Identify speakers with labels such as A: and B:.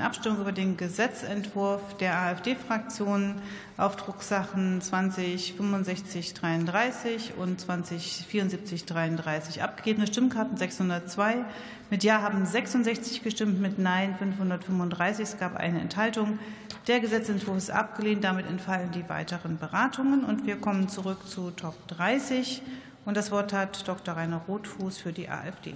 A: Abstimmung über den Gesetzentwurf der AfD-Fraktion auf Drucksachen 206533 und 207433 abgegebene Stimmkarten 602. Mit Ja haben 66 gestimmt, mit Nein 535. Es gab eine Enthaltung. Der Gesetzentwurf ist abgelehnt. Damit entfallen die weiteren Beratungen. Und wir kommen zurück zu Top 30. Und das Wort hat Dr. Rainer Rothfuß für die AfD.